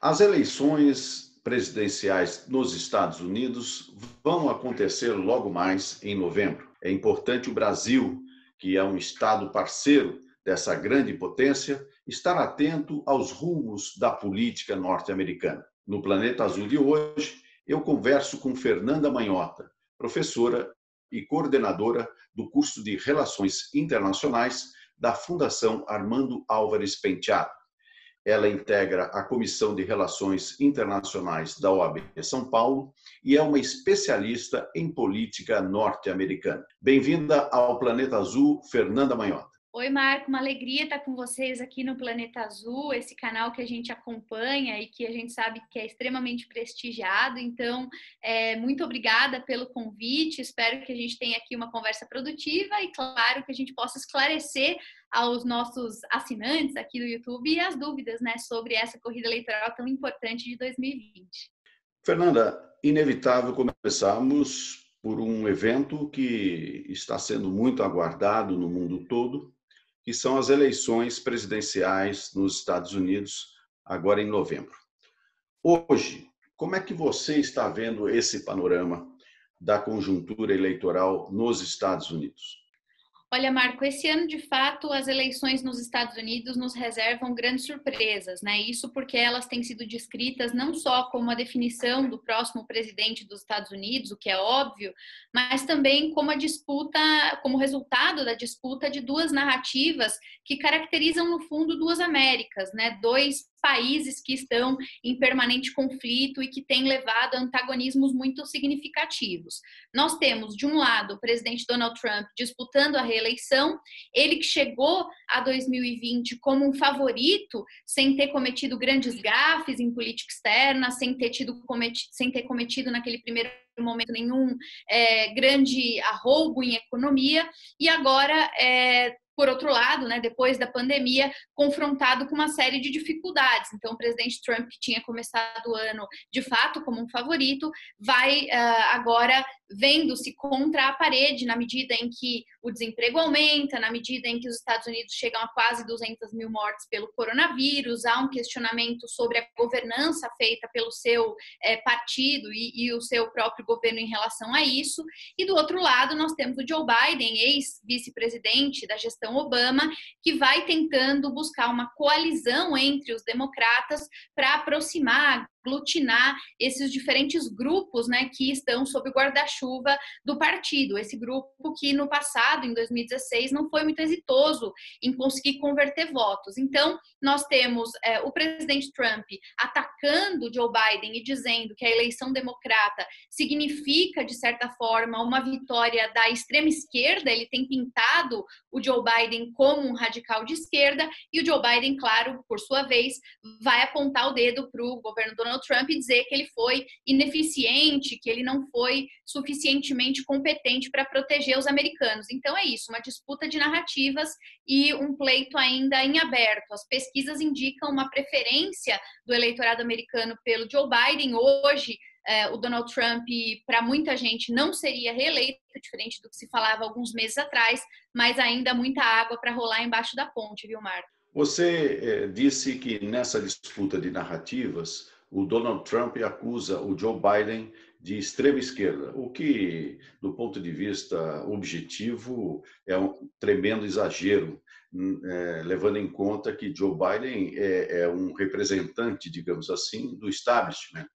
As eleições presidenciais nos Estados Unidos vão acontecer logo mais em novembro. É importante o Brasil, que é um estado parceiro dessa grande potência, estar atento aos rumos da política norte-americana. No Planeta Azul de hoje, eu converso com Fernanda Manhota, professora e coordenadora do curso de Relações Internacionais da Fundação Armando Álvares Penteado. Ela integra a Comissão de Relações Internacionais da OAB São Paulo e é uma especialista em política norte-americana. Bem-vinda ao Planeta Azul, Fernanda Manhota. Oi, Marco, uma alegria estar com vocês aqui no Planeta Azul, esse canal que a gente acompanha e que a gente sabe que é extremamente prestigiado. Então, é, muito obrigada pelo convite. Espero que a gente tenha aqui uma conversa produtiva e, claro, que a gente possa esclarecer aos nossos assinantes aqui do YouTube as dúvidas né, sobre essa corrida eleitoral tão importante de 2020. Fernanda, inevitável começarmos por um evento que está sendo muito aguardado no mundo todo, que são as eleições presidenciais nos Estados Unidos, agora em novembro. Hoje, como é que você está vendo esse panorama da conjuntura eleitoral nos Estados Unidos? Olha, Marco, esse ano, de fato, as eleições nos Estados Unidos nos reservam grandes surpresas, né? Isso porque elas têm sido descritas não só como a definição do próximo presidente dos Estados Unidos, o que é óbvio, mas também como a disputa, como resultado da disputa de duas narrativas que caracterizam, no fundo, duas Américas, né? Dois países que estão em permanente conflito e que têm levado a antagonismos muito significativos. Nós temos, de um lado, o presidente Donald Trump disputando a reeleição, ele que chegou a 2020 como um favorito, sem ter cometido grandes gafes em política externa, sem ter, tido cometido, sem ter cometido naquele primeiro momento nenhum é, grande arroubo em economia, e agora é, por outro lado, né, depois da pandemia, confrontado com uma série de dificuldades. Então, o presidente Trump, que tinha começado o ano de fato como um favorito, vai uh, agora vendo-se contra a parede na medida em que o desemprego aumenta, na medida em que os Estados Unidos chegam a quase 200 mil mortes pelo coronavírus, há um questionamento sobre a governança feita pelo seu é, partido e, e, o seu próprio governo em relação a isso. E do outro lado, nós temos o Joe Biden, ex-vice-presidente da gestão Obama, que vai tentando buscar uma coalizão entre os democratas para aproximar aglutinar esses diferentes grupos né, que estão sob o guarda-chuva do partido. Esse grupo que no passado, em 2016, não foi muito exitoso em conseguir converter votos. Então, nós temos é, o presidente Trump atacando Joe Biden e dizendo que a eleição democrata significa, de certa forma, uma vitória da extrema esquerda. Ele tem pintado o Joe Biden como um radical de esquerda, e o Joe Biden, claro, por sua vez, vai apontar o dedo para o governo Donald Donald Trump e dizer que ele foi ineficiente, que ele não foi suficientemente competente para proteger os americanos. Então é isso, uma disputa de narrativas e um pleito ainda em aberto. As pesquisas indicam uma preferência do eleitorado americano pelo Joe Biden hoje. É, o Donald Trump, para muita gente, não seria reeleito, diferente do que se falava alguns meses atrás, mas ainda muita água para rolar embaixo da ponte, viu, Marco? Você é, disse que nessa disputa de narrativas, o Donald Trump acusa o Joe Biden de extrema esquerda, o que, do ponto de vista objetivo, é um tremendo exagero, hum, é, levando em conta que Joe Biden é, é um representante, digamos assim, do establishment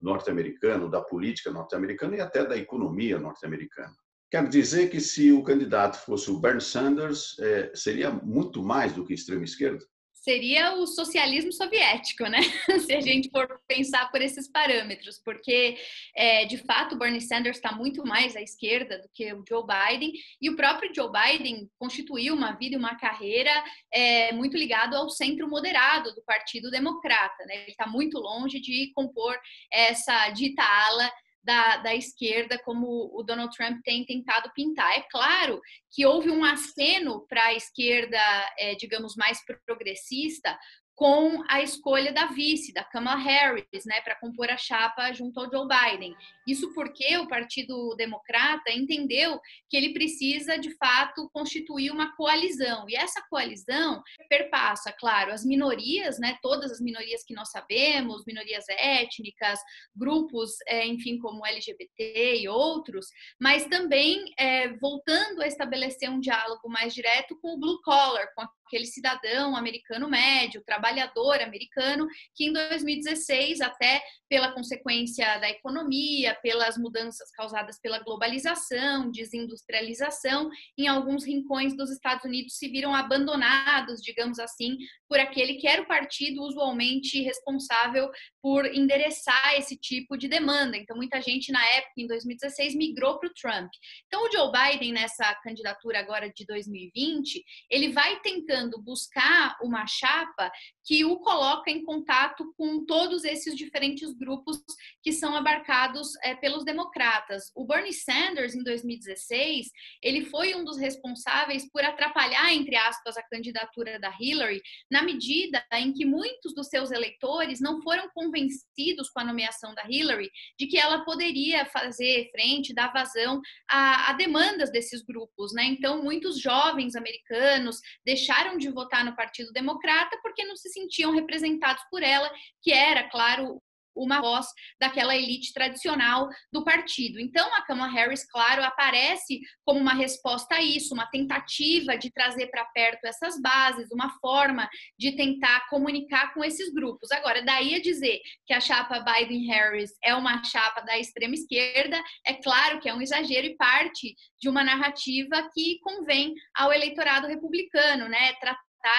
norte-americano, da política norte-americana e até da economia norte-americana. Quero dizer que se o candidato fosse o Bernie Sanders, é, seria muito mais do que extrema esquerda? Seria o socialismo soviético, né? Se a gente for pensar por esses parâmetros, porque é, de fato Bernie Sanders está muito mais à esquerda do que o Joe Biden, e o próprio Joe Biden constituiu uma vida e uma carreira é, muito ligado ao centro moderado do Partido Democrata, né? Ele está muito longe de compor essa dita ala da, da esquerda, como o Donald Trump tem tentado pintar. É claro que houve um aceno para a esquerda, é, digamos, mais progressista, com a escolha da vice, da Kamala Harris, né, para compor a chapa junto ao Joe Biden. Isso porque o Partido Democrata entendeu que ele precisa, de fato, constituir uma coalizão. E essa coalizão perpassa, claro, as minorias, né, todas as minorias que nós sabemos, minorias étnicas, grupos, é, enfim, como LGBT e outros, mas também é, voltando a estabelecer um diálogo mais direto com o blue collar, com aquele cidadão americano médio, trabalhador americano, que em 2016, até pela consequência da economia, pelas mudanças causadas pela globalização, desindustrialização, em alguns rincões dos Estados Unidos se viram abandonados, digamos assim, por aquele que era o partido usualmente responsável por endereçar esse tipo de demanda. Então, muita gente na época, em 2016, migrou para o Trump. Então, o Joe Biden, nessa candidatura agora de 2020, ele vai tentando buscar uma chapa que o coloca em contato com todos esses diferentes grupos que são abarcados é, pelos democratas. O Bernie Sanders, em 2016, ele foi um dos responsáveis por atrapalhar, entre aspas, a candidatura da Hillary, na medida em que muitos dos seus eleitores não foram convencidos com a nomeação da Hillary de que ela poderia fazer frente, dar vazão a, a demandas desses grupos. Né? Então, muitos jovens americanos deixaram de votar no Partido Democrata porque não se sentiam representados por ela, que era, claro, uma voz daquela elite tradicional do partido. Então, a Kamala Harris, claro, aparece como uma resposta a isso, uma tentativa de trazer para perto essas bases, uma forma de tentar comunicar com esses grupos. Agora, daí a dizer que a chapa Biden-Harris é uma chapa da extrema esquerda, é claro que é um exagero e parte de uma narrativa que convém ao eleitorado republicano, né?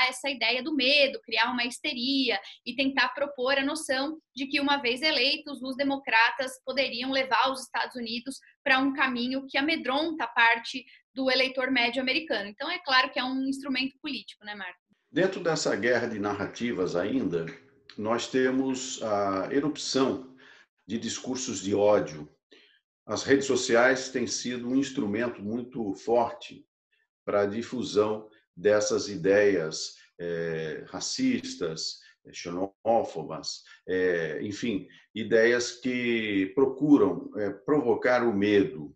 Essa ideia do medo, criar uma histeria e tentar propor a noção de que, uma vez eleitos, os democratas poderiam levar os Estados Unidos para um caminho que amedronta parte do eleitor médio americano. Então, é claro que é um instrumento político, né, Marco? Dentro dessa guerra de narrativas ainda, nós temos a erupção de discursos de ódio. As redes sociais têm sido um instrumento muito forte para a difusão dessas ideias é, racistas, xenófobas, é, enfim, ideias que procuram é, provocar o medo.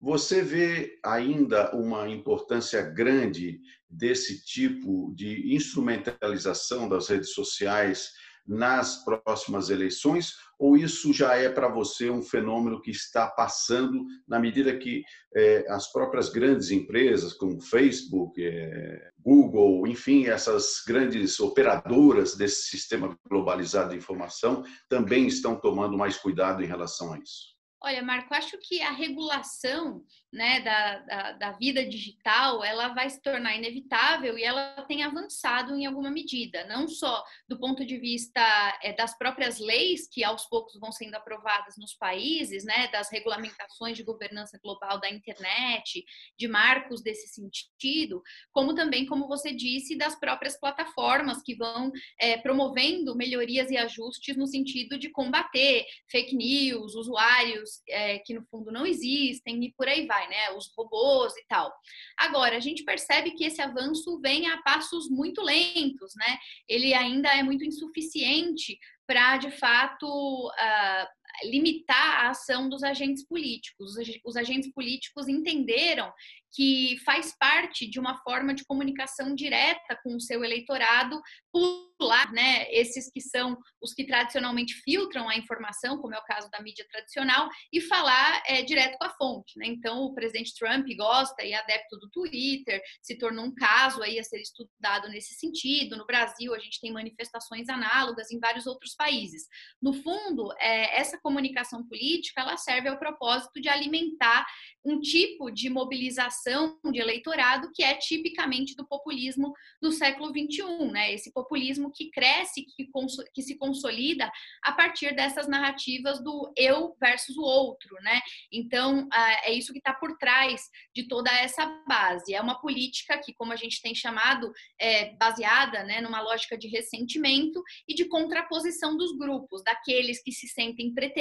Você vê ainda uma importância grande desse tipo de instrumentalização das redes sociais nas próximas eleições ou isso já é para você um fenômeno que está passando na medida que é, as próprias grandes empresas, como Facebook, é, Google, enfim, essas grandes operadoras desse sistema globalizado de informação também estão tomando mais cuidado em relação a isso? Olha, Marco, acho que a regulação né, da, da, da, vida digital ela vai se tornar inevitável e ela tem avançado em alguma medida, não só do ponto de vista é, das próprias leis que aos poucos vão sendo aprovadas nos países, né, das regulamentações de governança global da internet, de marcos desse sentido, como também, como você disse, das próprias plataformas que vão é, promovendo melhorias e ajustes no sentido de combater fake news, usuários é, que no fundo não existem e por aí vai, né? Os robôs e tal. Agora, a gente percebe que esse avanço vem a passos muito lentos, né? Ele ainda é muito insuficiente para, de fato, uh, limitar a ação dos agentes políticos. Os agentes políticos entenderam que faz parte de uma forma de comunicação direta com o seu eleitorado, pular, né, esses que são os que tradicionalmente filtram a informação, como é o caso da mídia tradicional, e falar é, direto com a fonte. Né? Então, o presidente Trump gosta e é adepto do Twitter, se tornou um caso aí a ser estudado nesse sentido. No Brasil, a gente tem manifestações análogas em vários outros países. No fundo, é, essa comunicação política ela serve ao propósito de alimentar um tipo de mobilização de eleitorado que é tipicamente do populismo do século XXI, né? Esse populismo que cresce, que, que se consolida a partir dessas narrativas do eu versus o outro, né? Então, é isso que está por trás de toda essa base. É uma política que, como a gente tem chamado, é baseada né, numa lógica de ressentimento e de contraposição dos grupos, daqueles que se sentem preteridos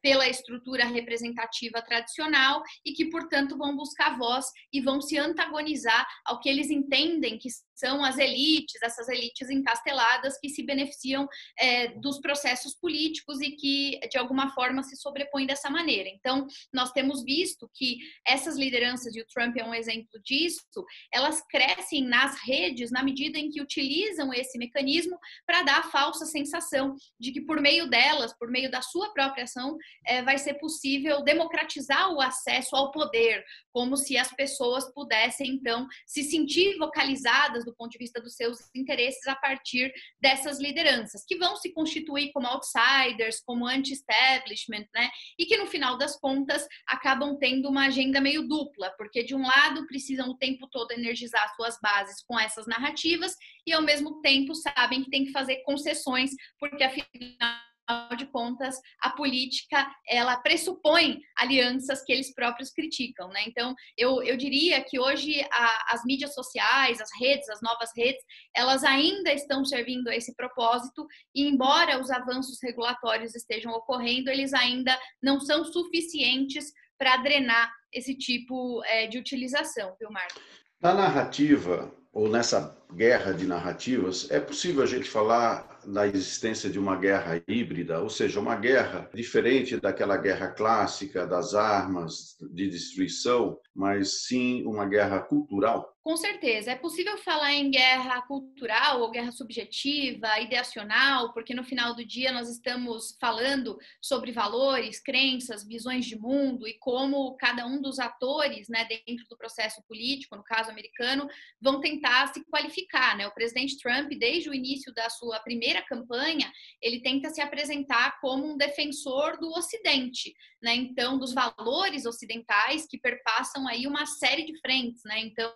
pela estrutura representativa tradicional e que, portanto, vão buscar voz e vão se antagonizar ao que eles entendem que são as elites, essas elites encasteladas que se beneficiam é, dos processos políticos e que, de alguma forma, se sobrepõem dessa maneira. Então, nós temos visto que essas lideranças, e o Trump é um exemplo disso, elas crescem nas redes na medida em que utilizam esse mecanismo para dar a falsa sensação de que, por meio delas, por meio da sua própria ação, é, vai ser possível democratizar o acesso ao poder, como se as pessoas pudessem, então, se sentir vocalizadas do ponto de vista dos seus interesses a partir dessas lideranças, que vão se constituir como outsiders, como anti-establishment, né? E que, no final das contas, acabam tendo uma agenda meio dupla, porque, de um lado, precisam o tempo todo energizar suas bases com essas narrativas e, ao mesmo tempo, sabem que tem que fazer concessões, porque, afinal, de contas, a política ela pressupõe alianças que eles próprios criticam, né? Então, eu, eu diria que hoje a, as mídias sociais, as redes, as novas redes, elas ainda estão servindo a esse propósito e embora os avanços regulatórios estejam ocorrendo, eles ainda não são suficientes para drenar esse tipo é, de utilização, viu, Marco? Na narrativa, ou nessa guerra de narrativas, é possível a gente falar da existência de uma guerra híbrida, ou seja, uma guerra diferente daquela guerra clássica das armas de destruição, mas sim uma guerra cultural? Com certeza. É possível falar em guerra cultural ou guerra subjetiva, ideacional, porque no final do dia nós estamos falando sobre valores, crenças, visões de mundo e como cada um dos atores né, dentro do processo político, no caso americano, vão tentar se qualificar. Né? O presidente Trump, desde o início da sua primeira campanha, ele tenta se apresentar como um defensor do Ocidente, né? então, dos valores ocidentais que perpassam aí uma série de frentes. Né? Então,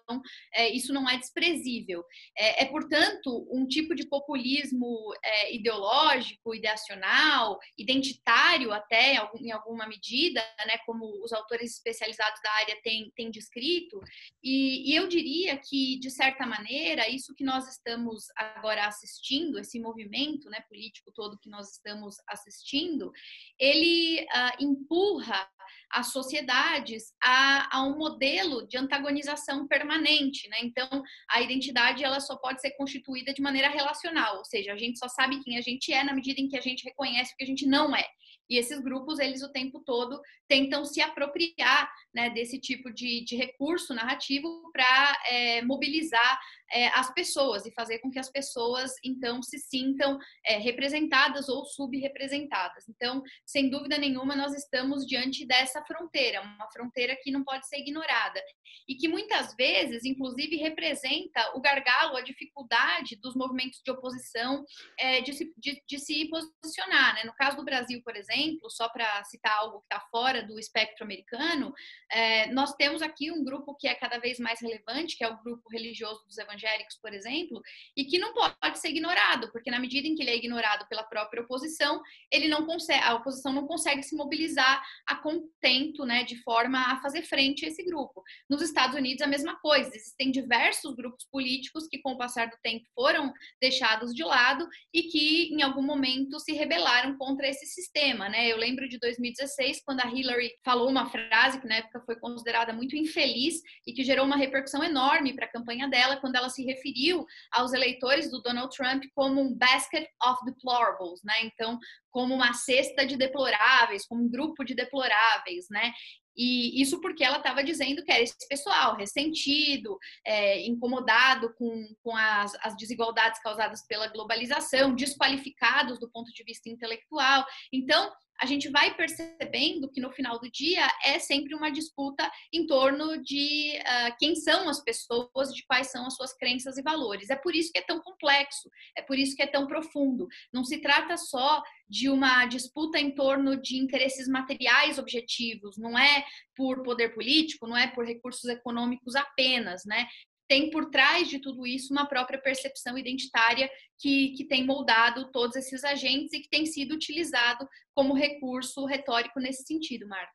é, isso não é desprezível. É, é, portanto, um tipo de populismo é, ideológico, ideacional, identitário até, em alguma medida, né, como os autores especializados da área têm, têm descrito, e, e eu diria que, de certa maneira, isso que nós estamos agora assistindo, esse movimento né, político todo que nós estamos assistindo, ele uh, empurra as sociedades a, a, um modelo de antagonização permanente, né? Então, a identidade ela só pode ser constituída de maneira relacional, ou seja, a gente só sabe quem a gente é na medida em que a gente reconhece o que a gente não é. E esses grupos, eles o tempo todo tentam se apropriar né, desse tipo de, de recurso narrativo para é, mobilizar é, as pessoas e fazer com que as pessoas, então, se sintam é, representadas ou subrepresentadas. Então, sem dúvida nenhuma, nós estamos diante dessa fronteira, uma fronteira que não pode ser ignorada e que muitas vezes, inclusive, representa o gargalo, a dificuldade dos movimentos de oposição é, de, se, de, de, se posicionar. Né? No caso do Brasil, por exemplo, só para citar algo que está fora do espectro americano, é, nós temos aqui um grupo que é cada vez mais relevante, que é o grupo religioso dos evangélicos, por exemplo, e que não pode ser ignorado, porque na medida em que ele é ignorado pela própria oposição, ele não consegue, a oposição não consegue se mobilizar a contento, né, de forma a fazer frente a esse grupo. Nos Estados Unidos a mesma coisa, existem diversos grupos políticos que com o passar do tempo foram deixados de lado e que em algum momento se rebelaram contra esse sistema, né? Eu lembro de 2016 quando a Hillary falou uma frase que na época foi considerada muito infeliz e que gerou uma repercussão enorme para a campanha dela, quando ela se referiu aos eleitores do Donald Trump como um basket of deplorables, né? Então, como uma cesta de deploráveis, como um grupo de deploráveis, né? E isso porque ela estava dizendo que era esse pessoal ressentido, é, incomodado com, com as, as, desigualdades causadas pela globalização, desqualificados do ponto de vista intelectual. Então, a gente vai percebendo que no final do dia é sempre uma disputa em torno de uh, quem são as pessoas, de quais são as suas crenças e valores. É por isso que é tão complexo, é por isso que é tão profundo. Não se trata só de uma disputa em torno de interesses materiais objetivos, não é por poder político, não é por recursos econômicos apenas, né? tem por trás de tudo isso uma própria percepção identitária que, que tem moldado todos esses agentes e que tem sido utilizado como recurso retórico nesse sentido, Marco.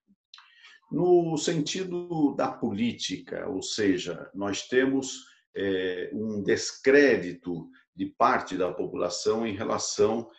No sentido da política, ou seja, nós temos é, um descrédito de parte da população em relação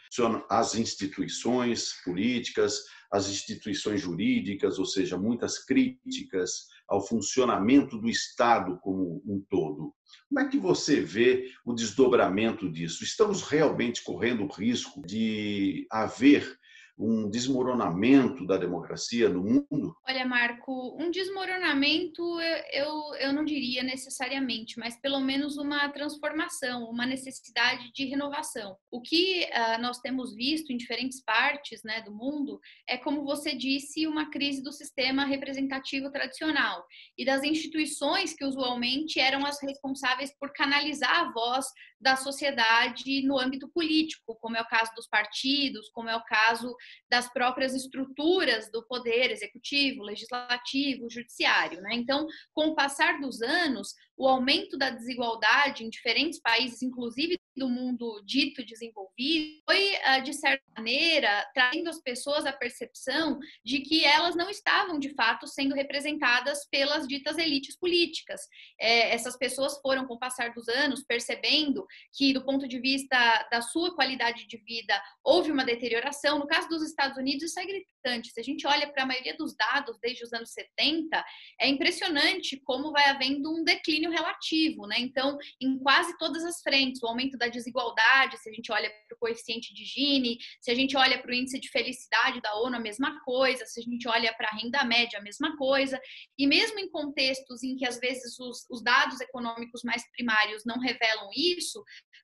às instituições políticas, às instituições jurídicas, ou seja, muitas críticas ao funcionamento do Estado como um todo. Como é que você vê o desdobramento disso? Estamos realmente correndo o risco de haver um desmoronamento da democracia no mundo? Olha, Marco, um desmoronamento eu, eu não diria necessariamente, mas pelo menos uma transformação, uma necessidade de renovação. O que uh, nós temos visto em diferentes partes né, do mundo é, como você disse, uma crise do sistema representativo tradicional e das instituições que usualmente eram as responsáveis por canalizar a voz da sociedade no âmbito político, como é o caso dos partidos, como é o caso das próprias estruturas do poder executivo, legislativo, judiciário. Né? Então, com o passar dos anos, o aumento da desigualdade em diferentes países, inclusive do mundo dito desenvolvido, foi, ah, de certa maneira, trazendo as pessoas a percepção de que elas não estavam, de fato, sendo representadas pelas ditas elites políticas. É, essas pessoas foram, com o passar dos anos, percebendo que, do ponto de vista da sua qualidade de vida, houve uma deterioração. No caso dos Estados Unidos, isso é gritante. Se a gente olha para a maioria dos dados desde os anos 70, é impressionante como vai havendo um declínio relativo, né? Então, em quase todas as frentes, o aumento da desigualdade, se a gente olha para o coeficiente de Gini, se a gente olha para o índice de felicidade da ONU, a mesma coisa, se a gente olha para a renda média, a mesma coisa, e mesmo em contextos em que às vezes os, os dados econômicos mais primários não revelam isso,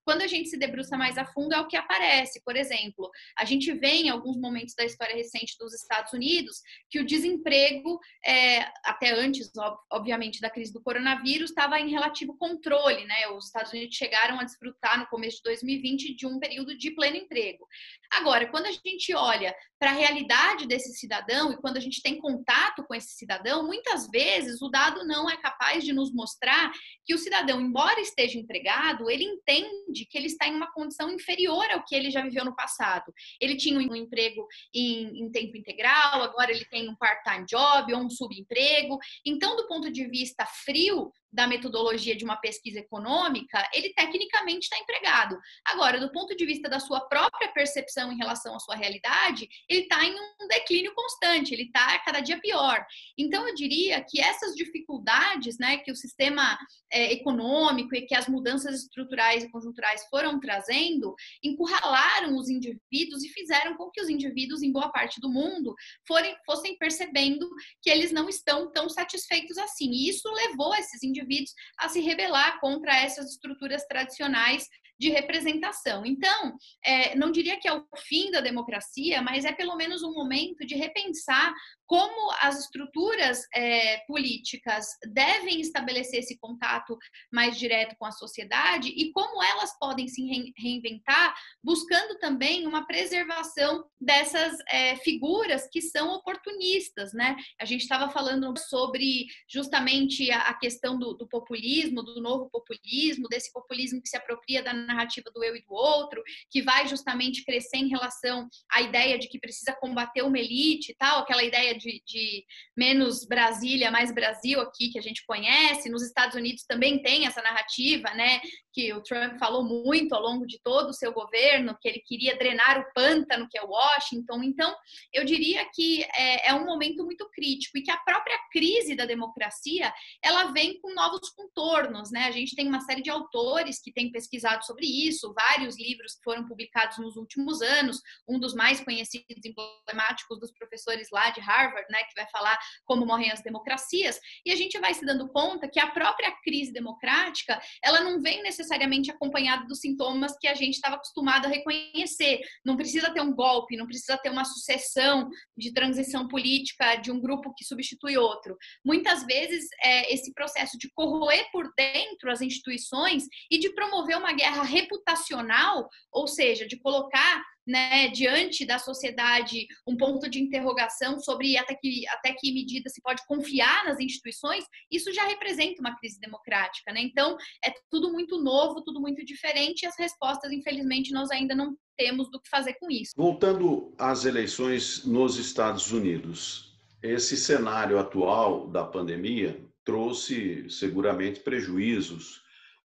quando a gente se debruça mais a fundo é o que aparece. Por exemplo, a gente vê em alguns momentos da história recente dos Estados Unidos que o desemprego, é, até antes, obviamente, da crise do coronavírus, estava em relativo controle, né? Os Estados Unidos chegaram a desfrutar no começo de 2020 de um período de pleno emprego. Agora, quando a gente olha para a realidade desse cidadão e quando a gente tem contato com esse cidadão, muitas vezes o dado não é capaz de nos mostrar que o cidadão, embora esteja empregado, ele entende que ele está em uma condição inferior ao que ele já viveu no passado. Ele tinha um emprego em, em tempo integral, agora ele tem um part-time job ou um subemprego. Então, do ponto de vista frio, da metodologia de uma pesquisa econômica, ele tecnicamente está empregado. Agora, do ponto de vista da sua própria percepção em relação à sua realidade, ele está em um declínio constante, ele está cada dia pior. Então, eu diria que essas dificuldades né, que o sistema é, econômico e que as mudanças estruturais e conjunturais foram trazendo, encurralaram os indivíduos e fizeram com que os indivíduos, em boa parte do mundo, forem, fossem percebendo que eles não estão tão satisfeitos assim. E isso levou esses indivíduos indivíduos a se rebelar contra essas estruturas tradicionais de representação. Então, é, não diria que é o fim da democracia, mas é pelo menos um momento de repensar como as estruturas é, políticas devem estabelecer esse contato mais direto com a sociedade e como elas podem se reinventar, buscando também uma preservação dessas é, figuras que são oportunistas, né? A gente estava falando sobre justamente a, questão do, do populismo, do novo populismo, desse populismo que se apropria da narrativa do eu e do outro, que vai justamente crescer em relação à ideia de que precisa combater uma elite e tal, aquela ideia de, de, menos Brasília, mais Brasil aqui que a gente conhece. Nos Estados Unidos também tem essa narrativa, né? Que o Trump falou muito ao longo de todo o seu governo, que ele queria drenar o pântano que é Washington. Então, eu diria que é, é um momento muito crítico e que a própria crise da democracia ela vem com novos contornos, né? A gente tem uma série de autores que têm pesquisado sobre isso, vários livros que foram publicados nos últimos anos. Um dos mais conhecidos e emblemáticos dos professores lá de Harvard né, que vai falar como morrem as democracias, e a gente vai se dando conta que a própria crise democrática, ela não vem necessariamente acompanhada dos sintomas que a gente estava acostumado a reconhecer. Não precisa ter um golpe, não precisa ter uma sucessão de transição política de um grupo que substitui outro. Muitas vezes, é, esse processo de corroer por dentro as instituições e de promover uma guerra reputacional, ou seja, de colocar né, diante da sociedade um ponto de interrogação sobre até que, até que medida se pode confiar nas instituições, isso já representa uma crise democrática. Né? Então, é tudo muito novo, tudo muito diferente, e as respostas, infelizmente, nós ainda não temos do que fazer com isso. Voltando às eleições nos Estados Unidos, esse cenário atual da pandemia trouxe seguramente prejuízos,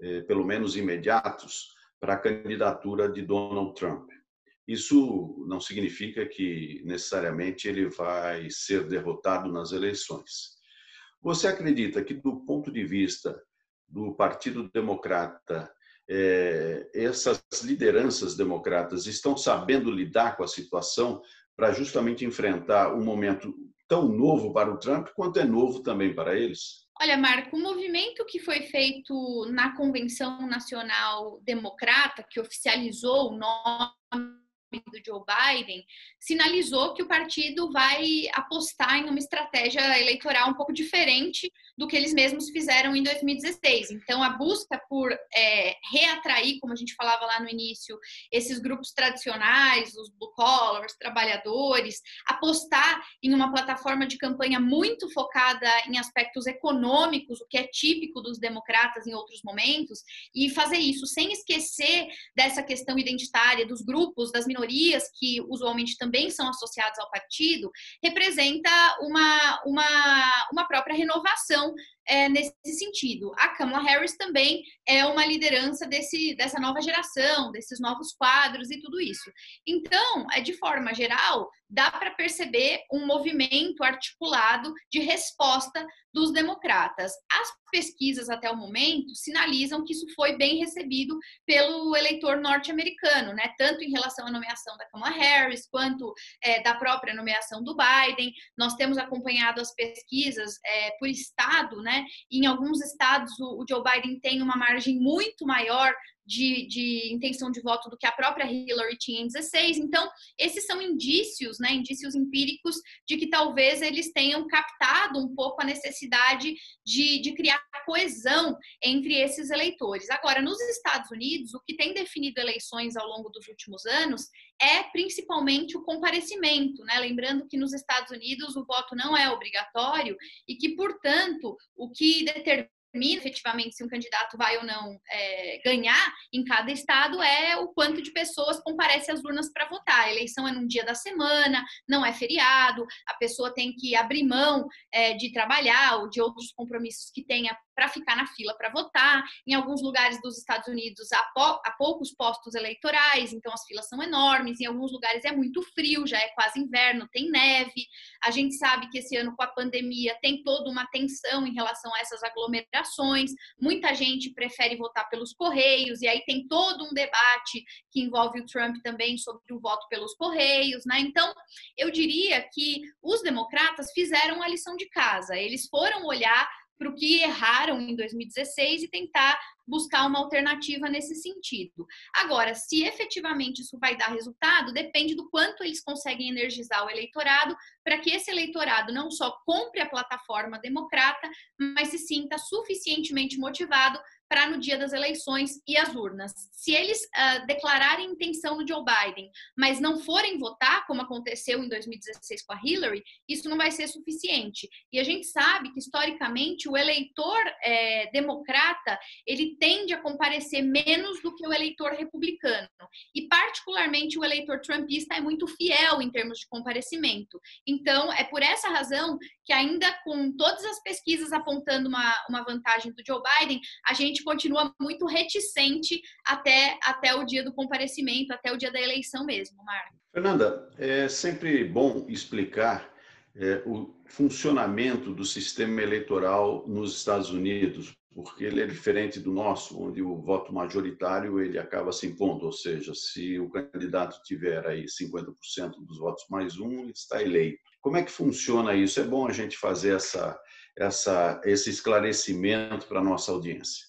eh, pelo menos imediatos, para a candidatura de Donald Trump. Isso não significa que necessariamente ele vai ser derrotado nas eleições. Você acredita que, do ponto de vista do Partido Democrata, é, essas lideranças democratas estão sabendo lidar com a situação para justamente enfrentar um momento tão novo para o Trump quanto é novo também para eles? Olha, Marco, o movimento que foi feito na Convenção Nacional Democrata, que oficializou o nome do Joe Biden, sinalizou que o partido vai apostar em uma estratégia eleitoral um pouco diferente do que eles mesmos fizeram em 2016. Então, a busca por é, reatrair, como a gente falava lá no início, esses grupos tradicionais, os blue collars, trabalhadores, apostar em uma plataforma de campanha muito focada em aspectos econômicos, o que é típico dos democratas em outros momentos, e fazer isso sem esquecer dessa questão identitária dos grupos, das minorias que usualmente também são associados ao partido, representa uma, uma, uma própria renovação é, nesse sentido. A Kamala Harris também é uma liderança desse, dessa nova geração, desses novos quadros e tudo isso. Então, é de forma geral, dá para perceber um movimento articulado de resposta dos democratas. As pesquisas até o momento sinalizam que isso foi bem recebido pelo eleitor norte-americano, né? Tanto em relação à nomeação da Kamala Harris quanto é, da própria nomeação do Biden. Nós temos acompanhado as pesquisas é, por estado, né? Em alguns estados o, o Joe Biden tem uma margem muito maior de, de, intenção de voto do que a própria Hillary tinha em 16. Então, esses são indícios, né, indícios empíricos de que talvez eles tenham captado um pouco a necessidade de, de criar coesão entre esses eleitores. Agora, nos Estados Unidos, o que tem definido eleições ao longo dos últimos anos é principalmente o comparecimento, né? Lembrando que nos Estados Unidos o voto não é obrigatório e que, portanto, o que determina determina efetivamente se um candidato vai ou não é, ganhar em cada estado é o quanto de pessoas comparecem às urnas para votar. A eleição é num dia da semana, não é feriado, a pessoa tem que abrir mão é, de trabalhar ou de outros compromissos que tenha para ficar na fila para votar. Em alguns lugares dos Estados Unidos há, há, poucos postos eleitorais, então as filas são enormes. Em alguns lugares é muito frio, já é quase inverno, tem neve. A gente sabe que esse ano com a pandemia tem toda uma tensão em relação a essas aglomerações. Muita gente prefere votar pelos correios e aí tem todo um debate que envolve o Trump também sobre o voto pelos correios, né? Então, eu diria que os democratas fizeram a lição de casa. Eles foram olhar para o que erraram em 2016 e tentar buscar uma alternativa nesse sentido. Agora, se efetivamente isso vai dar resultado, depende do quanto eles conseguem energizar o eleitorado para que esse eleitorado não só compre a plataforma democrata, mas se sinta suficientemente motivado para no dia das eleições e as urnas. Se eles uh, declararem intenção no Joe Biden, mas não forem votar, como aconteceu em 2016 com a Hillary, isso não vai ser suficiente. E a gente sabe que historicamente o eleitor é, democrata ele tende a comparecer menos do que o eleitor republicano. E particularmente o eleitor trumpista é muito fiel em termos de comparecimento. Então é por essa razão que ainda com todas as pesquisas apontando uma, uma vantagem do Joe Biden, a gente continua muito reticente até, até o dia do comparecimento, até o dia da eleição mesmo, Marco. Fernanda, é sempre bom explicar é, o funcionamento do sistema eleitoral nos Estados Unidos, porque ele é diferente do nosso, onde o voto majoritário ele acaba se impondo, ou seja, se o candidato tiver aí 50% dos votos mais um, ele está eleito. Como é que funciona isso? É bom a gente fazer essa, essa, esse esclarecimento para a nossa audiência.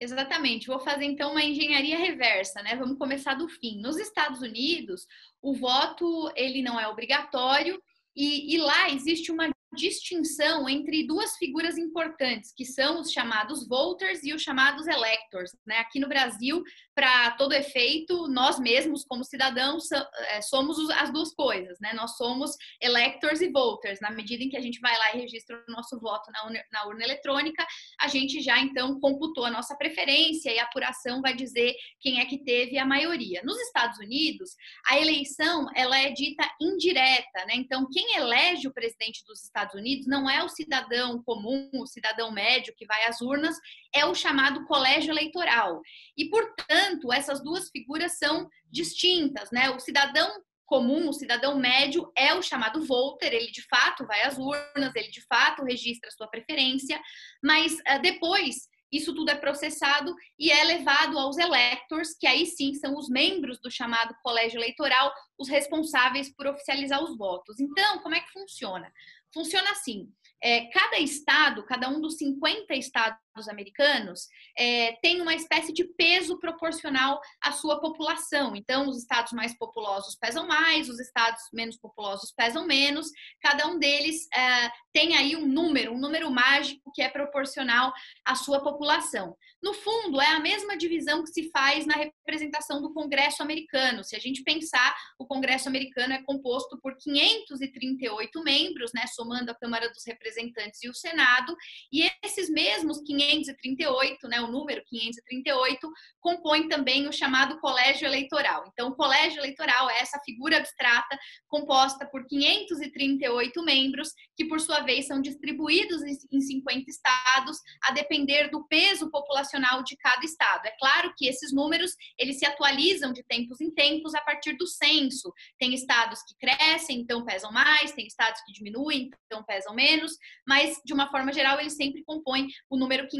Exatamente. Vou fazer então uma engenharia reversa, né? Vamos começar do fim. Nos Estados Unidos, o voto ele não é obrigatório e, e lá existe uma distinção entre duas figuras importantes, que são os chamados voters e os chamados electors. Né? Aqui no Brasil, para todo efeito, nós mesmos, como cidadãos, é, somos as duas coisas. Né? Nós somos electors e voters. Na medida em que a gente vai lá e registra o nosso voto na urna, na urna eletrônica, a gente já então computou a nossa preferência e a apuração vai dizer quem é que teve a maioria. Nos Estados Unidos, a eleição ela é dita indireta. Né? Então, quem elege o presidente dos Estados Estados Unidos não é o cidadão comum, o cidadão médio que vai às urnas, é o chamado colégio eleitoral. E, portanto, essas duas figuras são distintas, né? O cidadão comum, o cidadão médio, é o chamado voter, ele de fato vai às urnas, ele de fato registra sua preferência, mas uh, depois isso tudo é processado e é levado aos electors, que aí sim são os membros do chamado colégio eleitoral, os responsáveis por oficializar os votos. Então, como é que funciona? Funciona assim: é, cada estado, cada um dos 50 estados americanos, é, tem uma espécie de peso proporcional à sua população. Então, os estados mais populosos pesam mais, os estados menos populosos pesam menos. Cada um deles é, tem aí um número, um número mágico que é proporcional à sua população. No fundo, é a mesma divisão que se faz na representação do Congresso americano. Se a gente pensar, o Congresso americano é composto por 538 membros, né, somando a Câmara dos Representantes e o Senado, e esses mesmos 538, né, o número 538, compõe também o chamado Colégio Eleitoral. Então, o Colégio Eleitoral é essa figura abstrata composta por 538 membros, que por sua vez são distribuídos em 50 estados, a depender do peso populacional de cada estado. É claro que esses números, eles se atualizam de tempos em tempos a partir do censo. Tem estados que crescem, então pesam mais, tem estados que diminuem, então pesam menos, mas de uma forma geral, eles sempre compõem o número 538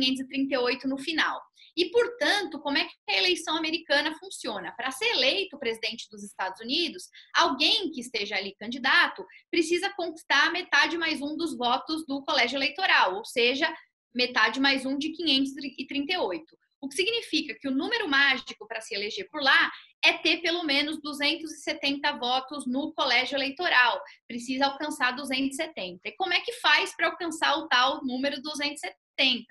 no final. E, portanto, como é que a eleição americana funciona? Para ser eleito presidente dos Estados Unidos, alguém que esteja ali candidato precisa conquistar metade mais um dos votos do colégio eleitoral, ou seja, metade mais um de 538. O que significa que o número mágico para se eleger por lá é ter pelo menos 270 votos no colégio eleitoral. Precisa alcançar 270. E como é que faz para alcançar o tal número 270,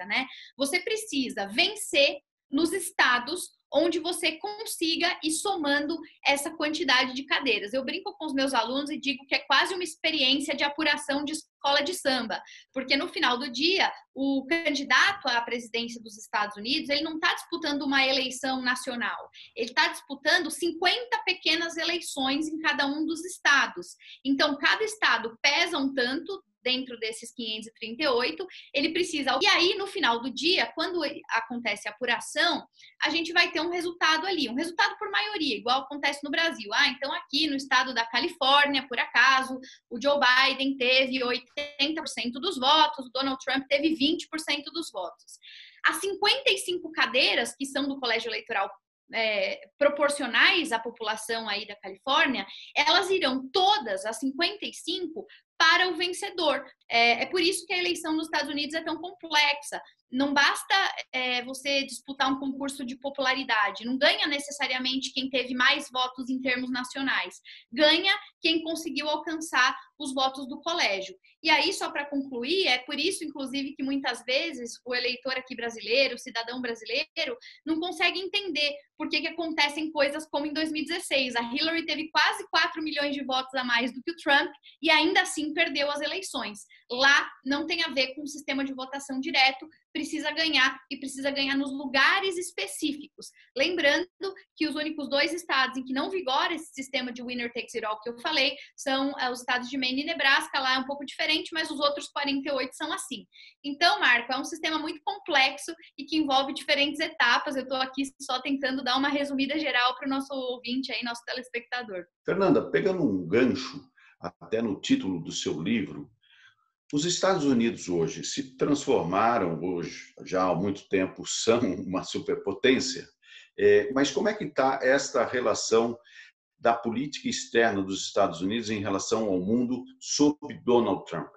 né? Você precisa vencer nos estados onde você consiga ir somando essa quantidade de cadeiras. Eu brinco com os meus alunos e digo que é quase uma experiência de apuração de escola de samba, porque no final do dia, o candidato à presidência dos Estados Unidos, ele não está disputando uma eleição nacional, ele está disputando 50 pequenas eleições em cada um dos estados. Então, cada estado pesa um tanto dentro desses 538, ele precisa. E aí, no final do dia, quando acontece a apuração, a gente vai ter um resultado ali, um resultado por maioria, igual acontece no Brasil. Ah, então aqui no estado da Califórnia, por acaso, o Joe Biden teve 80% dos votos, o Donald Trump teve 20% dos votos. As 55 cadeiras que são do colégio eleitoral é, proporcionais à população aí da Califórnia, elas irão todas, as 55, para o vencedor. É, é, por isso que a eleição nos Estados Unidos é tão complexa. Não basta é, você disputar um concurso de popularidade, não ganha necessariamente quem teve mais votos em termos nacionais, ganha quem conseguiu alcançar os votos do colégio. E aí, só para concluir, é por isso, inclusive, que muitas vezes o eleitor aqui brasileiro, o cidadão brasileiro, não consegue entender por que, que acontecem coisas como em 2016. A Hillary teve quase 4 milhões de votos a mais do que o Trump e ainda assim perdeu as eleições. Lá não tem a ver com o sistema de votação direto, precisa ganhar e precisa ganhar nos lugares específicos. Lembrando que os únicos dois estados em que não vigora esse sistema de winner takes it all que eu falei são uh, os estados de Maine e Nebraska, lá é um pouco diferente, mas os outros 48 são assim. Então, Marco, é um sistema muito complexo e que envolve diferentes etapas. Eu estou aqui só tentando dar uma resumida geral para o nosso ouvinte aí, nosso telespectador. Fernanda, pegando um gancho até no título do seu livro, os Estados Unidos hoje se transformaram, hoje já há muito tempo são uma superpotência, é, mas como é que está esta relação da política externa dos Estados Unidos em relação ao mundo sob Donald Trump?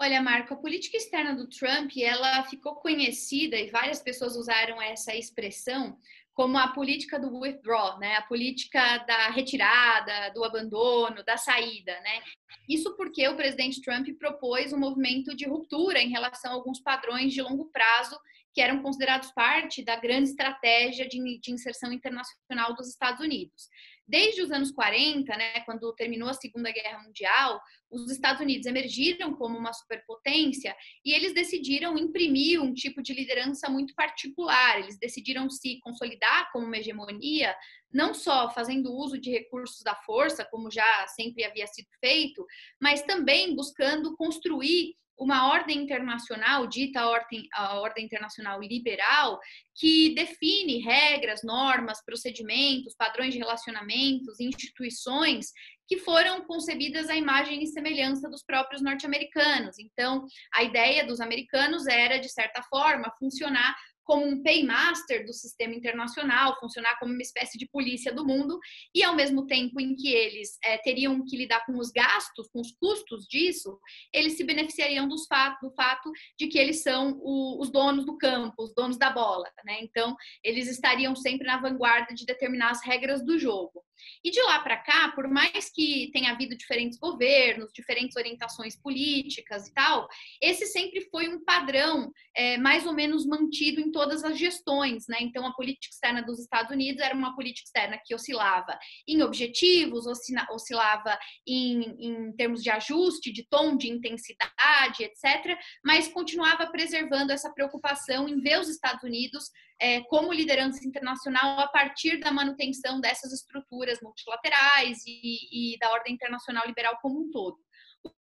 Olha, Marco, a política externa do Trump, ela ficou conhecida e várias pessoas usaram essa expressão como a política do withdraw, né? A política da retirada, do abandono, da saída, né? Isso porque o presidente Trump propôs um movimento de ruptura em relação a alguns padrões de longo prazo que eram considerados parte da grande estratégia de, de inserção internacional dos Estados Unidos. Desde os anos 40, né, quando terminou a Segunda Guerra Mundial, os Estados Unidos emergiram como uma superpotência e eles decidiram imprimir um tipo de liderança muito particular. Eles decidiram se consolidar como uma hegemonia, não só fazendo uso de recursos da força, como já sempre havia sido feito, mas também buscando construir uma ordem internacional, dita ordem, a ordem internacional liberal, que define regras, normas, procedimentos, padrões de relacionamentos, instituições que foram concebidas à imagem e semelhança dos próprios norte-americanos. Então, a ideia dos americanos era, de certa forma, funcionar como um paymaster do sistema internacional, funcionar como uma espécie de polícia do mundo, e ao mesmo tempo em que eles é, teriam que lidar com os gastos, com os custos disso, eles se beneficiariam dos fato, do fato de que eles são o, os donos do campo, os donos da bola, né? Então, eles estariam sempre na vanguarda de determinar as regras do jogo. E de lá para cá, por mais que tenha havido diferentes governos, diferentes orientações políticas e tal, esse sempre foi um padrão é, mais ou menos mantido em todas as gestões, né? Então, a política externa dos Estados Unidos era uma política externa que oscilava em objetivos, oscilava em, em termos de ajuste, de tom, de intensidade, etc., mas continuava preservando essa preocupação em ver os Estados Unidos é, como liderança internacional a partir da manutenção dessas estruturas multilaterais e, e da ordem internacional liberal como um todo.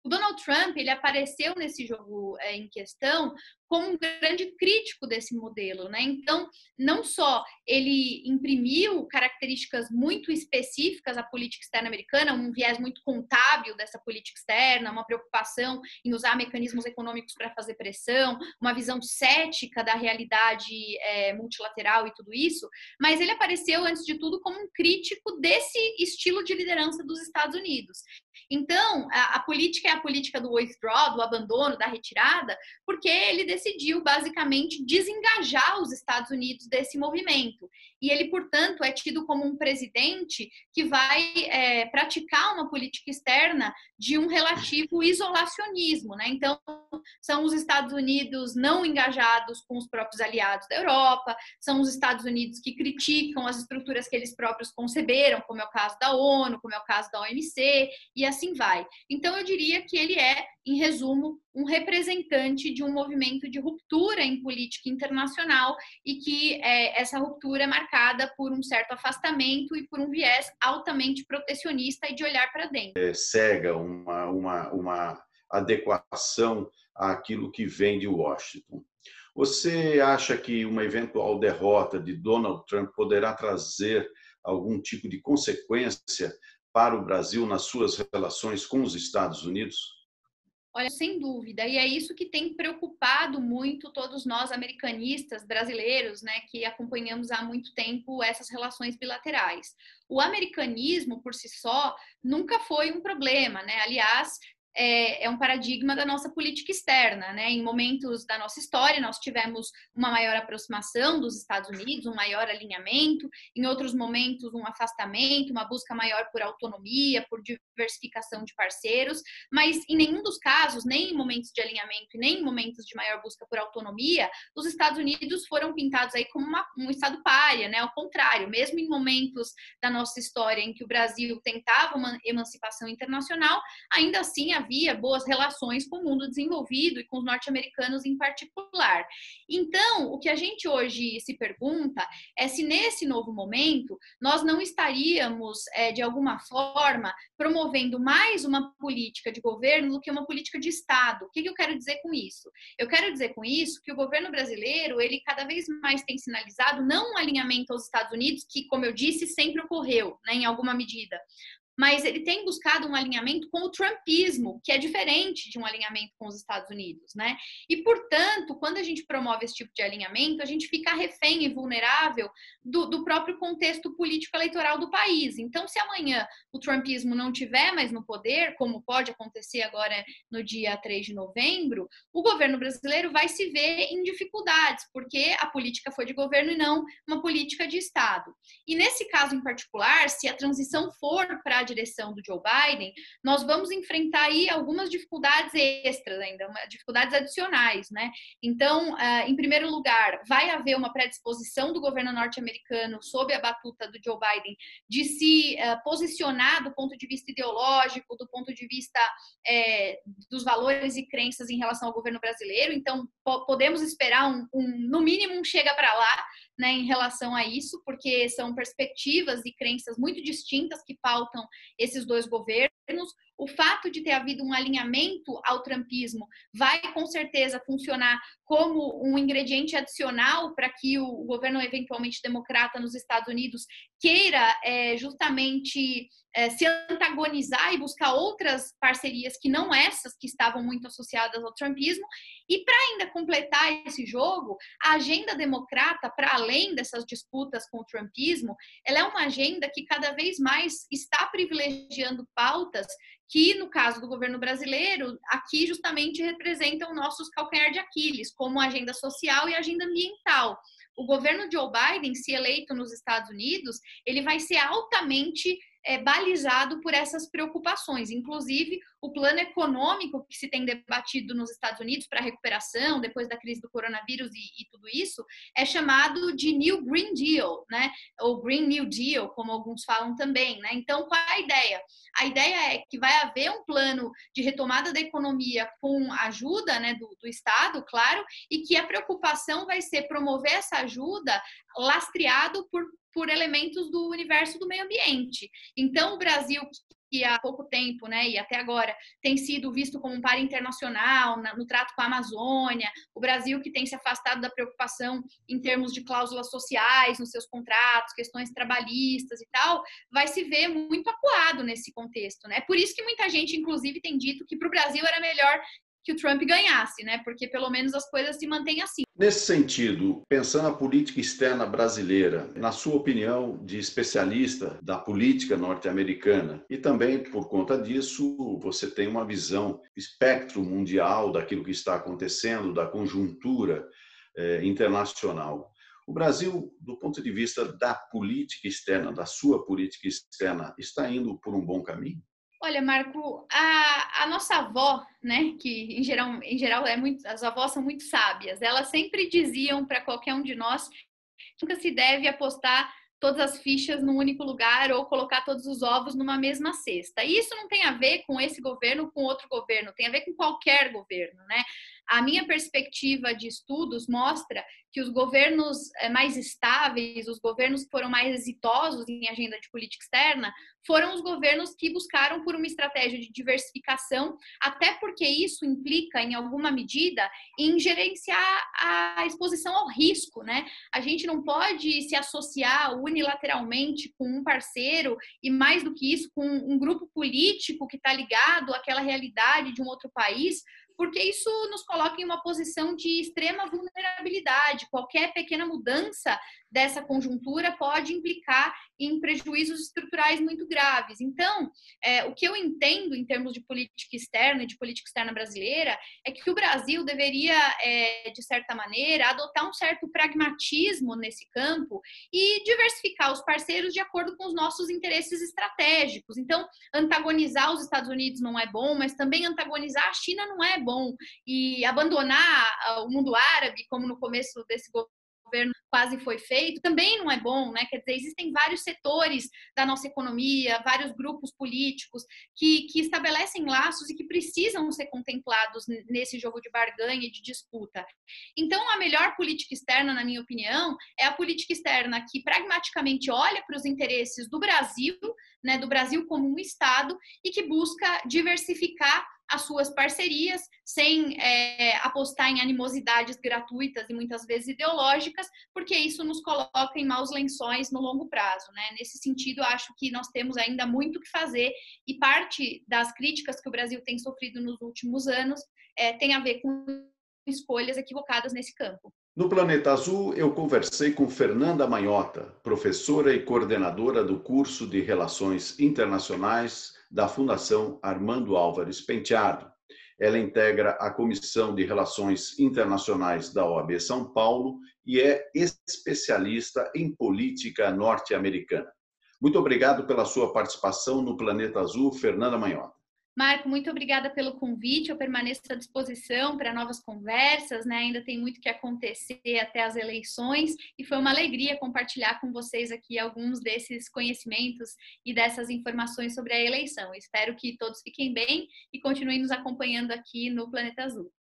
O Donald Trump ele apareceu nesse jogo é, em questão como um grande crítico desse modelo, né? Então, não só ele imprimiu características muito específicas à política externa americana, um viés muito contábil dessa política externa, uma preocupação em usar mecanismos econômicos para fazer pressão, uma visão cética da realidade é, multilateral e tudo isso, mas ele apareceu, antes de tudo, como um crítico desse estilo de liderança dos Estados Unidos. Então, a, a política é a política do withdraw, do abandono, da retirada, porque ele decidiu basicamente desengajar os Estados Unidos desse movimento. E ele, portanto, é tido como um presidente que vai é, praticar uma política externa de um relativo isolacionismo. Né? Então, são os Estados Unidos não engajados com os próprios aliados da Europa, são os Estados Unidos que criticam as estruturas que eles próprios conceberam, como é o caso da ONU, como é o caso da OMC, e assim vai. Então, eu diria que ele é, em resumo, um representante de um movimento de ruptura em política internacional e que é, essa ruptura é marcada por um certo afastamento e por um viés altamente protecionista e de olhar para dentro. É, cega uma, uma, uma adequação àquilo que vem de Washington. Você acha que uma eventual derrota de Donald Trump poderá trazer algum tipo de consequência para o Brasil nas suas relações com os Estados Unidos? Olha, sem dúvida, e é isso que tem preocupado muito todos nós americanistas brasileiros, né, que acompanhamos há muito tempo essas relações bilaterais. O americanismo por si só nunca foi um problema, né? Aliás, é, é, um paradigma da nossa política externa, né? Em momentos da nossa história, nós tivemos uma maior aproximação dos Estados Unidos, um maior alinhamento, em outros momentos, um afastamento, uma busca maior por autonomia, por diversificação de parceiros, mas em nenhum dos casos, nem em momentos de alinhamento e nem em momentos de maior busca por autonomia, os Estados Unidos foram pintados aí como uma, um Estado párea, né? Ao contrário, mesmo em momentos da nossa história em que o Brasil tentava uma emancipação internacional, ainda assim havia boas relações com o mundo desenvolvido e com os norte-americanos em particular. Então, o que a gente hoje se pergunta é se nesse novo momento nós não estaríamos, é, de alguma forma, promovendo mais uma política de governo do que uma política de Estado. O que, que eu quero dizer com isso? Eu quero dizer com isso que o governo brasileiro, ele cada vez mais tem sinalizado não um alinhamento aos Estados Unidos, que, como eu disse, sempre ocorreu, né, em alguma medida, mas ele tem buscado um alinhamento com o trumpismo, que é diferente de um alinhamento com os Estados Unidos, né? E, portanto, quando a gente promove esse tipo de alinhamento, a gente fica refém e vulnerável do, do próprio contexto político-eleitoral do país. Então, se amanhã o trumpismo não tiver mais no poder, como pode acontecer agora no dia 3 de novembro, o governo brasileiro vai se ver em dificuldades, porque a política foi de governo e não uma política de Estado. E nesse caso em particular, se a transição for para direção do Joe Biden, nós vamos enfrentar aí algumas dificuldades extras ainda, dificuldades adicionais, né? Então, uh, em primeiro lugar, vai haver uma predisposição do governo norte-americano sob a batuta do Joe Biden de se uh, posicionar do ponto de vista ideológico, do ponto de vista é, dos valores e crenças em relação ao governo brasileiro. Então, po podemos esperar um, um, no mínimo, um chega para lá, né, em relação a isso, porque são perspectivas e crenças muito distintas que pautam esses dois governos. O fato de ter havido um alinhamento ao trumpismo vai com certeza funcionar como um ingrediente adicional para que o governo eventualmente democrata nos Estados Unidos queira é, justamente é, se antagonizar e buscar outras parcerias que não essas que estavam muito associadas ao trumpismo. E para ainda completar esse jogo, a agenda democrata, para além dessas disputas com o trumpismo, ela é uma agenda que cada vez mais está privilegiando pautas que, no caso do governo brasileiro, aqui justamente representam nossos calcanhar de Aquiles, como agenda social e agenda ambiental. O governo Joe Biden, se eleito nos Estados Unidos, ele vai ser altamente é, balizado por essas preocupações. Inclusive, o plano econômico que se tem debatido nos Estados Unidos para a recuperação depois da crise do coronavírus e, e, tudo isso é chamado de New Green Deal, né? Ou Green New Deal, como alguns falam também, né? Então, qual é a ideia? A ideia é que vai haver um plano de retomada da economia com ajuda né, do, do Estado, claro, e que a preocupação vai ser promover essa ajuda lastreado por por elementos do universo do meio ambiente. Então, o Brasil, que há pouco tempo, né, e até agora, tem sido visto como um par internacional no trato com a Amazônia, o Brasil que tem se afastado da preocupação em termos de cláusulas sociais nos seus contratos, questões trabalhistas e tal, vai se ver muito acuado nesse contexto, né? Por isso que muita gente, inclusive, tem dito que para o Brasil era melhor que o Trump ganhasse, né? Porque pelo menos as coisas se mantêm assim. Nesse sentido, pensando a política externa brasileira, na sua opinião de especialista da política norte-americana, e também por conta disso, você tem uma visão espectro mundial daquilo que está acontecendo, da conjuntura eh, internacional. O Brasil, do ponto de vista da política externa, da sua política externa, está indo por um bom caminho? Olha, Marco, a, a nossa avó, né, que em geral, em geral é muito, as avós são muito sábias, elas sempre diziam para qualquer um de nós que nunca se deve apostar todas as fichas num único lugar ou colocar todos os ovos numa mesma cesta. E isso não tem a ver com esse governo, com outro governo, tem a ver com qualquer governo, né? A minha perspectiva de estudos mostra que os governos eh, mais estáveis, os governos que foram mais exitosos em agenda de política externa, foram os governos que buscaram por uma estratégia de diversificação, até porque isso implica, em alguma medida, em gerenciar a exposição ao risco, né? A gente não pode se associar unilateralmente com um parceiro e, mais do que isso, com um grupo político que está ligado àquela realidade de um outro país, porque isso nos coloca em uma posição de extrema vulnerabilidade. Qualquer pequena mudança dessa conjuntura pode implicar em prejuízos estruturais muito graves. Então, é, o que eu entendo em termos de política externa e de política externa brasileira é que o Brasil deveria, é, de certa maneira, adotar um certo pragmatismo nesse campo e diversificar os parceiros de acordo com os nossos interesses estratégicos. Então, antagonizar os Estados Unidos não é bom, mas também antagonizar a China não é bom. E abandonar ah, o mundo árabe, como no começo desse governo quase foi feito, também não é bom, né? Quer dizer, existem vários setores da nossa economia, vários grupos políticos que, que estabelecem laços e que precisam ser contemplados nesse jogo de barganha e de disputa. Então, a melhor política externa, na minha opinião, é a política externa que pragmaticamente olha para os interesses do Brasil, né, do Brasil como um Estado, e que busca diversificar as suas parcerias, sem é, apostar em animosidades gratuitas e muitas vezes ideológicas, porque isso nos coloca em maus lençóis no longo prazo. Né? Nesse sentido, acho que nós temos ainda muito que fazer e parte das críticas que o Brasil tem sofrido nos últimos anos é, tem a ver com escolhas equivocadas nesse campo. No Planeta Azul, eu conversei com Fernanda Manhota, professora e coordenadora do curso de Relações Internacionais da Fundação Armando Álvares Penteado. Ela integra a Comissão de Relações Internacionais da OAB São Paulo e é especialista em política norte-americana. Muito obrigado pela sua participação no Planeta Azul, Fernanda Manhota. Marco, muito obrigada pelo convite. Eu permaneço à disposição para novas conversas, né? Ainda tem muito que acontecer até as eleições e foi uma alegria compartilhar com vocês aqui alguns desses conhecimentos e dessas informações sobre a eleição. Espero que todos fiquem bem e continuem nos acompanhando aqui no Planeta Azul.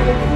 Música